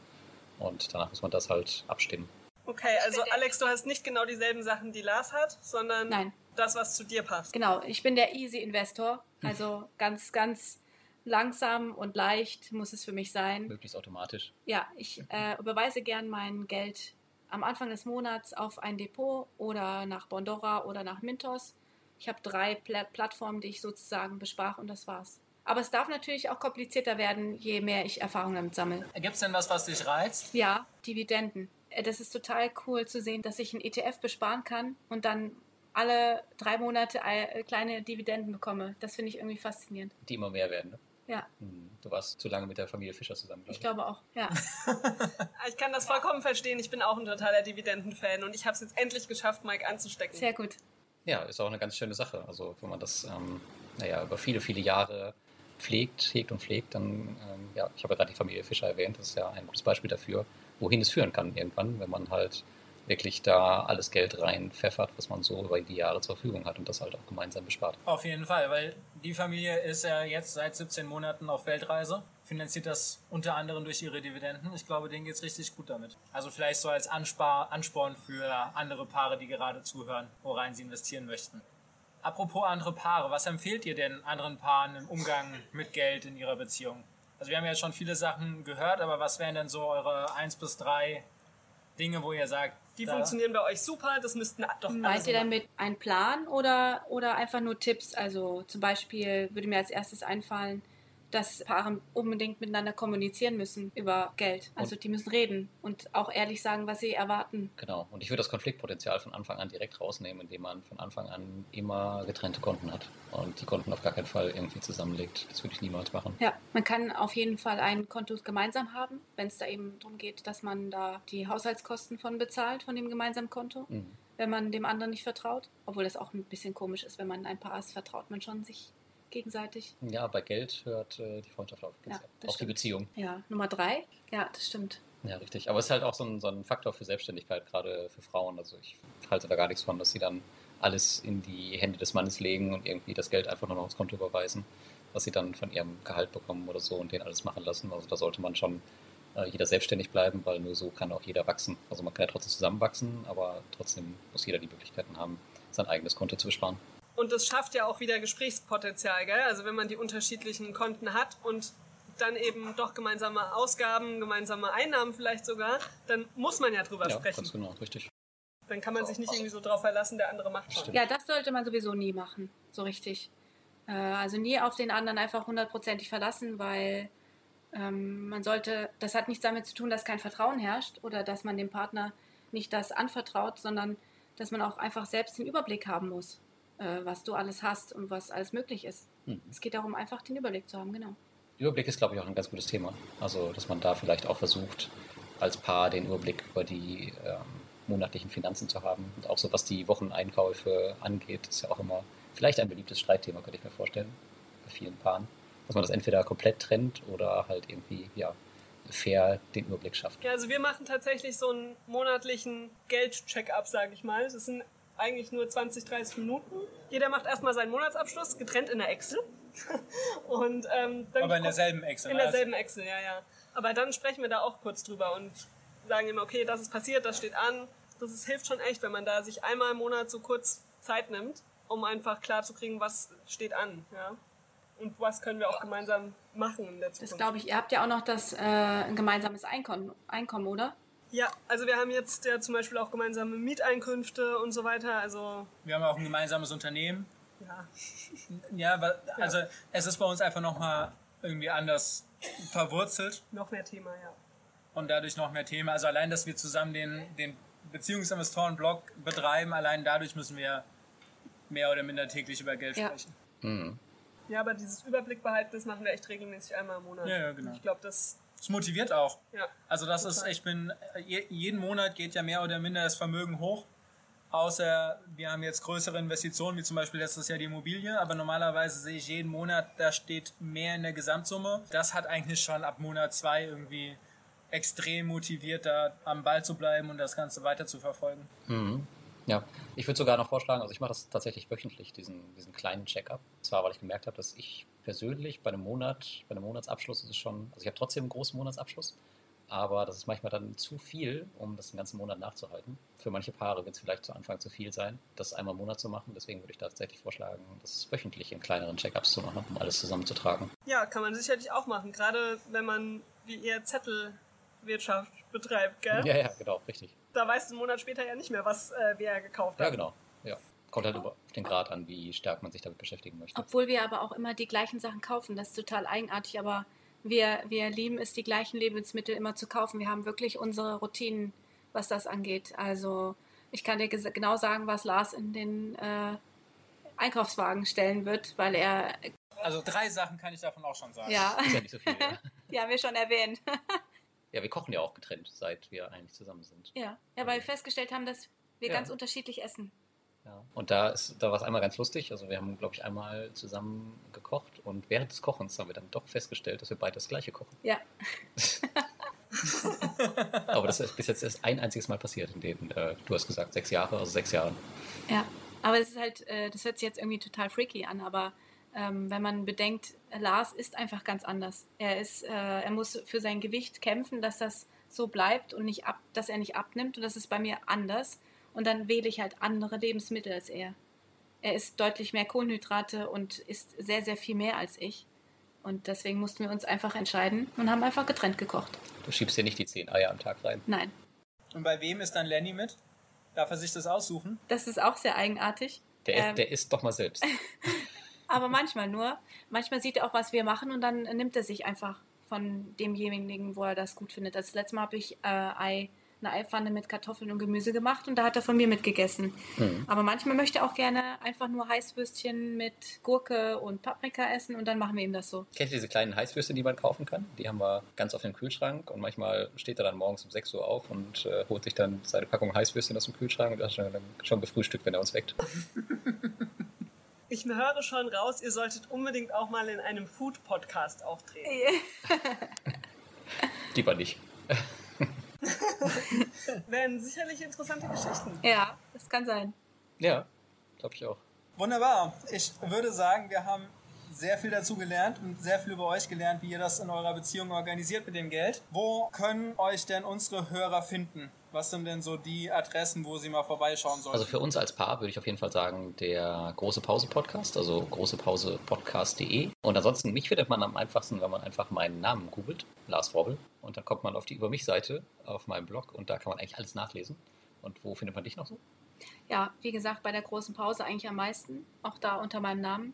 Und danach muss man das halt abstimmen. Okay, also Alex, du hast nicht genau dieselben Sachen, die Lars hat, sondern Nein. das, was zu dir passt. Genau, ich bin der Easy Investor. Also ganz, ganz langsam und leicht muss es für mich sein. Möglichst automatisch. Ja, ich äh, überweise gern mein Geld am Anfang des Monats auf ein Depot oder nach Bondora oder nach Mintos. Ich habe drei Pla Plattformen, die ich sozusagen besprach und das war's. Aber es darf natürlich auch komplizierter werden, je mehr ich Erfahrung damit sammle. Gibt es denn was, was dich reizt? Ja, Dividenden. Äh, Das ist total cool zu sehen, dass ich einen ETF besparen kann und dann alle drei Monate kleine Dividenden bekomme. Das finde ich irgendwie faszinierend. Die immer mehr werden. Ne? Ja, Hm, Du warst zu lange mit der Familie Fischer zusammen, glaube ich glaube auch. Ja. Ich kann das vollkommen verstehen. Ich bin auch ein totaler Dividendenfan und ich habe es jetzt endlich geschafft, Mike anzustecken. Sehr gut. Ja, ist auch eine ganz schöne Sache. Also wenn man das, ähm, naja, über viele, viele Jahre pflegt, hegt und pflegt, dann, ähm, ja, ich habe ja gerade die Familie Fischer erwähnt, das ist ja ein gutes Beispiel dafür, wohin es führen kann irgendwann, wenn man halt wirklich da alles Geld reinpfeffert, was man so über die Jahre zur Verfügung hat und das halt auch gemeinsam bespart. Auf jeden Fall, weil die Familie ist ja jetzt seit 17 Monaten auf Weltreise, finanziert das unter anderem durch ihre Dividenden. Ich glaube, denen geht's richtig gut damit. Also vielleicht so als Anspar Ansporn für andere Paare, die gerade zuhören, worein sie investieren möchten. Apropos andere Paare, was empfehlt ihr denn anderen Paaren im Umgang mit Geld in ihrer Beziehung? Also wir haben ja schon viele Sachen gehört, aber was wären denn so eure eins bis drei Dinge, wo ihr sagt, Die da- funktionieren bei euch super, das müssten doch alle Meint ihr damit einen Plan oder, oder einfach nur Tipps? Also zum Beispiel würde mir als erstes einfallen, dass Paare unbedingt miteinander kommunizieren müssen über Geld. Also die müssen reden und auch ehrlich sagen, was sie erwarten. Genau. Und ich würde das Konfliktpotenzial von Anfang an direkt rausnehmen, indem man von Anfang an immer getrennte Konten hat und die Konten auf gar keinen Fall irgendwie zusammenlegt. Das würde ich niemals machen. Ja, man kann auf jeden Fall ein Konto gemeinsam haben, wenn es da eben darum geht, dass man da die Haushaltskosten von bezahlt, von dem gemeinsamen Konto, Mhm. wenn man dem anderen nicht vertraut. Obwohl das auch ein bisschen komisch ist, wenn man ein Paar ist, vertraut man schon sich gegenseitig. Ja, bei Geld hört äh, die Freundschaft auf. Ja, auch die. Beziehung. Ja, Nummer drei. Ja, das stimmt. Ja, richtig. Aber es ist halt auch so ein, so ein Faktor für Selbstständigkeit, gerade für Frauen. Also ich halte da gar nichts von, dass sie dann alles in die Hände des Mannes legen und irgendwie das Geld einfach nur noch aufs Konto überweisen, was sie dann von ihrem Gehalt bekommen oder so und den alles machen lassen. Also da sollte man schon äh, jeder selbstständig bleiben, weil nur so kann auch jeder wachsen. Also man kann ja trotzdem zusammenwachsen, aber trotzdem muss jeder die Möglichkeiten haben, sein eigenes Konto zu besparen. Und das schafft ja auch wieder Gesprächspotenzial, gell? Also wenn man die unterschiedlichen Konten hat und dann eben doch gemeinsame Ausgaben, gemeinsame Einnahmen vielleicht sogar, dann muss man ja drüber Ja, sprechen. ganz genau, richtig. Dann kann man sich nicht irgendwie so drauf verlassen, der andere macht schon. Ja, das sollte man sowieso nie machen, so richtig. Äh, also nie auf den anderen einfach hundertprozentig verlassen, weil ähm, man sollte, das hat nichts damit zu tun, dass kein Vertrauen herrscht oder dass man dem Partner nicht das anvertraut, sondern dass man auch einfach selbst den Überblick haben muss, äh, was du alles hast und was alles möglich ist. Mhm. Es geht darum, einfach den Überblick zu haben, genau. Überblick ist, glaube ich, auch ein ganz gutes Thema. Also, dass man da vielleicht auch versucht, als Paar den Überblick über die ähm, monatlichen Finanzen zu haben. Und auch so, was die Wocheneinkäufe angeht, ist ja auch immer vielleicht ein beliebtes Streitthema, könnte ich mir vorstellen, bei vielen Paaren. Dass man das entweder komplett trennt oder halt irgendwie, ja, fair den Überblick schafft. Ja, also wir machen tatsächlich so einen monatlichen Geld-Check-up, sage ich mal. Das sind eigentlich nur 20, 30 Minuten. Jeder macht erstmal seinen Monatsabschluss, getrennt in der Excel. Und ähm, dann aber in derselben Excel. In derselben Excel, ja, ja. Aber dann sprechen wir da auch kurz drüber und sagen immer, okay, das ist passiert, das steht an. Das ist, hilft schon echt, wenn man da sich einmal im Monat so kurz Zeit nimmt, um einfach klar zu kriegen, was steht an, ja. Und was können wir auch gemeinsam machen in der Das Zukunft. glaube ich, ihr habt ja auch noch das äh, ein gemeinsames Einkommen, Einkommen, oder? Ja, also wir haben jetzt ja zum Beispiel auch gemeinsame Mieteinkünfte und so weiter. Also Wir haben auch ein gemeinsames Unternehmen. ja, Ja, aber, also es ist bei uns einfach nochmal irgendwie anders verwurzelt noch mehr Thema, ja. und dadurch noch mehr Thema. Also allein, dass wir zusammen den, den Beziehungsinvestoren-Blog betreiben, allein dadurch müssen wir mehr oder minder täglich über Geld Ja. sprechen. Mhm. Ja, aber dieses Überblick behalten, das machen wir echt regelmäßig einmal im Monat. Ja, ja, genau. Ich glaube, das, Es motiviert auch. ja. Also das ist, Total. ich bin, je, jeden Monat geht ja mehr oder minder das Vermögen hoch. Außer wir haben jetzt größere Investitionen, wie zum Beispiel letztes Jahr die Immobilie, aber normalerweise sehe ich jeden Monat, da steht mehr in der Gesamtsumme. Das hat eigentlich schon ab Monat zwei irgendwie extrem motiviert, da am Ball zu bleiben und das Ganze weiter zu verfolgen. Mhm. Ja, ich würde sogar noch vorschlagen, also ich mache das tatsächlich wöchentlich, diesen, diesen kleinen Check-up. Zwar, weil ich gemerkt habe, dass ich persönlich bei einem Monat, bei einem Monatsabschluss ist es schon, also ich habe trotzdem einen großen Monatsabschluss, aber das ist manchmal dann zu viel, um das den ganzen Monat nachzuhalten. Für manche Paare wird es vielleicht zu Anfang zu viel sein, das einmal im Monat zu machen. Deswegen würde ich tatsächlich vorschlagen, das wöchentlich in kleineren Check-ups zu machen, um alles zusammenzutragen. ja, kann man sicherlich auch machen. Gerade wenn man wie ihr Zettelwirtschaft betreibt, gell? Ja, ja, genau, richtig. Da weißt du einen Monat später ja nicht mehr, was äh, wer gekauft hat. Ja, genau. Ja. Kommt halt über auf den Grad an, wie stark man sich damit beschäftigen möchte. Obwohl wir aber auch immer die gleichen Sachen kaufen. Das ist total eigenartig, aber wir, wir lieben es, die gleichen Lebensmittel immer zu kaufen. Wir haben wirklich unsere Routinen, was das angeht. Also ich kann dir genau sagen, was Lars in den äh, Einkaufswagen stellen wird, weil er, Also drei Sachen kann ich davon auch schon sagen. ja, Ist ja nicht so viel. ja. die haben wir schon erwähnt. ja, wir kochen ja auch getrennt, seit wir eigentlich zusammen sind. Ja, ja weil wir festgestellt haben, dass wir Ja. ganz unterschiedlich essen. Ja. Und da ist, da war es einmal ganz lustig. Also wir haben, glaube ich, einmal zusammen gekocht und während des Kochens haben wir dann doch festgestellt, dass wir beide das gleiche kochen. Ja. Aber das ist bis jetzt erst ein einziges Mal passiert, in denen, äh, du hast gesagt, sechs Jahre, also sechs Jahren. Ja, aber es ist halt, äh, das hört sich jetzt irgendwie total freaky an, aber ähm, wenn man bedenkt, Lars ist einfach ganz anders. Er ist, äh, er muss für sein Gewicht kämpfen, dass das so bleibt und nicht ab, dass er nicht abnimmt und das ist bei mir anders. Und dann wähle ich halt andere Lebensmittel als er. Er isst deutlich mehr Kohlenhydrate und isst sehr, sehr viel mehr als ich. Und deswegen mussten wir uns einfach entscheiden und haben einfach getrennt gekocht. Du schiebst dir nicht die zehn Eier am Tag rein. Nein, Und bei wem ist dann Lenny mit? Darf er sich das aussuchen? das ist auch sehr eigenartig. Der, Ähm. der isst doch mal selbst. Aber manchmal nur. Manchmal sieht er auch, was wir machen und dann nimmt er sich einfach von demjenigen, wo er das gut findet. Das letzte Mal habe ich äh, Ei, eine Eipfanne mit Kartoffeln und Gemüse gemacht und da hat er von mir mitgegessen. Hm. Aber manchmal möchte er auch gerne einfach nur Heißwürstchen mit Gurke und Paprika essen und dann machen wir ihm das so. Kennt ihr diese kleinen Heißwürste, die man kaufen kann? Die haben wir ganz oft im Kühlschrank und manchmal steht er dann morgens um 6 Uhr auf und äh, holt sich dann seine Packung Heißwürstchen aus dem Kühlschrank und das ist schon, dann schon gefrühstückt, wenn er uns weckt. Ich höre schon raus, ihr solltet unbedingt auch mal in einem Food-Podcast auftreten. Lieber nicht. Wären sicherlich interessante Geschichten. Ja, das kann sein. Ja, glaube ich auch. Wunderbar. Ich würde sagen, wir haben sehr viel dazu gelernt und sehr viel über euch gelernt, wie ihr das in eurer Beziehung organisiert mit dem Geld. Wo können euch denn unsere Hörer finden? Was sind denn so die Adressen, wo sie mal vorbeischauen sollen? Also für uns als Paar würde ich auf jeden Fall sagen, der Große Pause Podcast, also großepausepodcast.de. Und ansonsten, mich findet man am einfachsten, wenn man einfach meinen Namen googelt, Lars Wobbel. Und dann kommt man auf die Über mich-Seite auf meinem Blog und da kann man eigentlich alles nachlesen. Und wo findet man dich noch so? Ja, wie gesagt, bei der großen Pause eigentlich am meisten. Auch da unter meinem Namen,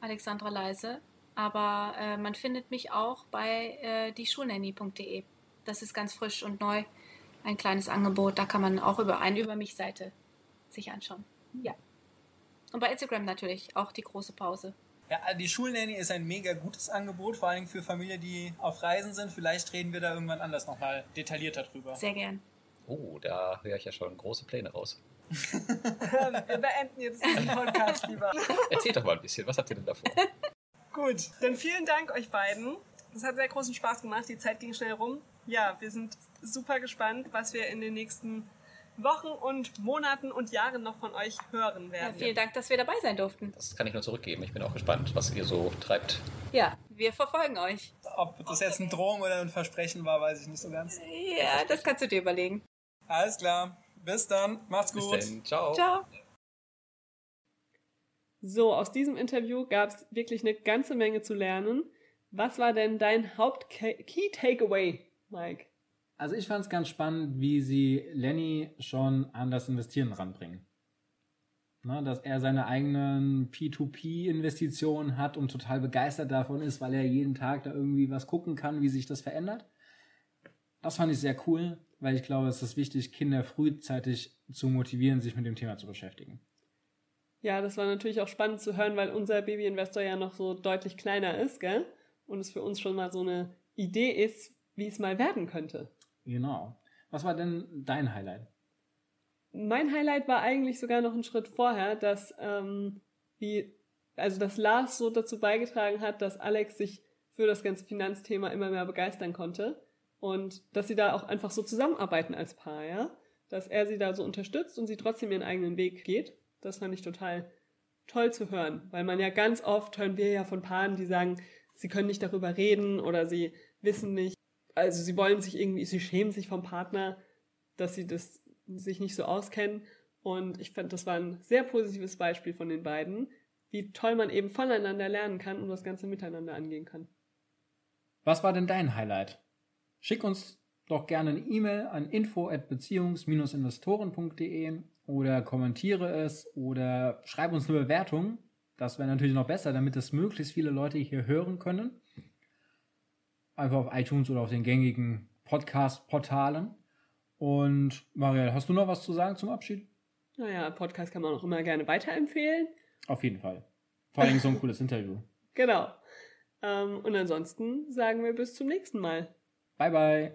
Alexandra Leise. Aber äh, man findet mich auch bei äh, dieschulnanny.de. Das ist ganz frisch und neu. Ein kleines Angebot. Da kann man auch über eine Über mich Seite sich anschauen. Ja. Und bei Instagram natürlich auch die große Pause. Ja, die Schulnanny ist ein mega gutes Angebot, vor allem für Familien, die auf Reisen sind. Vielleicht reden wir da irgendwann anders nochmal detaillierter drüber. Sehr gern. Oh, da höre ich ja schon große Pläne raus. Wir beenden jetzt diesen Podcast lieber. Erzählt doch mal ein bisschen, was habt ihr denn davor? Gut, dann vielen Dank euch beiden. Das hat sehr großen Spaß gemacht. Die Zeit ging schnell rum. Ja, wir sind super gespannt, was wir in den nächsten Wochen und Monaten und Jahren noch von euch hören Ja, werden. vielen Dank, dass wir dabei sein durften. Das kann ich nur zurückgeben. Ich bin auch gespannt, was ihr so treibt. Ja, wir verfolgen euch. Ob das jetzt ein Drohung oder ein Versprechen war, weiß ich nicht so ganz. Ja, das kannst du dir überlegen. Alles klar. Bis dann. Macht's Bis gut. dann. Ciao. Ciao. So, aus diesem Interview gab es wirklich eine ganze Menge zu lernen. Was war denn dein Haupt-Key-Takeaway, Mike? Also ich fand es ganz spannend, wie sie Lenny schon an das Investieren ranbringen. Ne, dass er seine eigenen P2P-Investitionen hat und total begeistert davon ist, weil er jeden Tag da irgendwie was gucken kann, wie sich das verändert. Das fand ich sehr cool, weil ich glaube, es ist wichtig, Kinder frühzeitig zu motivieren, sich mit dem Thema zu beschäftigen. Ja, das war natürlich auch spannend zu hören, weil unser Baby-Investor ja noch so deutlich kleiner ist, gell? Und es für uns schon mal so eine Idee ist, wie es mal werden könnte. Genau. Was war denn dein Highlight? Mein Highlight war eigentlich sogar noch einen Schritt vorher, dass ähm, wie also dass Lars so dazu beigetragen hat, dass Alex sich für das ganze Finanzthema immer mehr begeistern konnte und dass sie da auch einfach so zusammenarbeiten als Paar, ja, dass er sie da so unterstützt und sie trotzdem ihren eigenen Weg geht. Das fand ich total toll zu hören, weil man ja ganz oft hören wir ja von Paaren, die sagen, sie können nicht darüber reden oder sie wissen nicht, also sie wollen sich irgendwie, sie schämen sich vom Partner, dass sie das sich nicht so auskennen. Und ich fand, das war ein sehr positives Beispiel von den beiden, wie toll man eben voneinander lernen kann und das Ganze miteinander angehen kann. Was war denn dein Highlight? Schick uns doch gerne eine E-Mail an info@beziehungs-investoren.de oder kommentiere es oder schreib uns eine Bewertung. Das wäre natürlich noch besser, damit es möglichst viele Leute hier hören können. Einfach auf iTunes oder auf den gängigen Podcast-Portalen. Und Marielle, hast du noch was zu sagen zum Abschied? Naja, Podcast kann man auch immer gerne weiterempfehlen. Auf jeden Fall. Vor allem so ein cooles Interview. Genau. Ähm, und ansonsten sagen wir bis zum nächsten Mal. Bye, bye.